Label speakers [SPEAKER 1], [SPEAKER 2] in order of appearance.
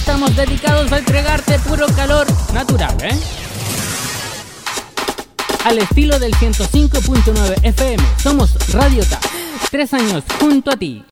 [SPEAKER 1] estamos dedicados a entregarte puro calor natural, ¿eh? Al estilo del 105.9 FM, somos Radio Tres años junto a ti.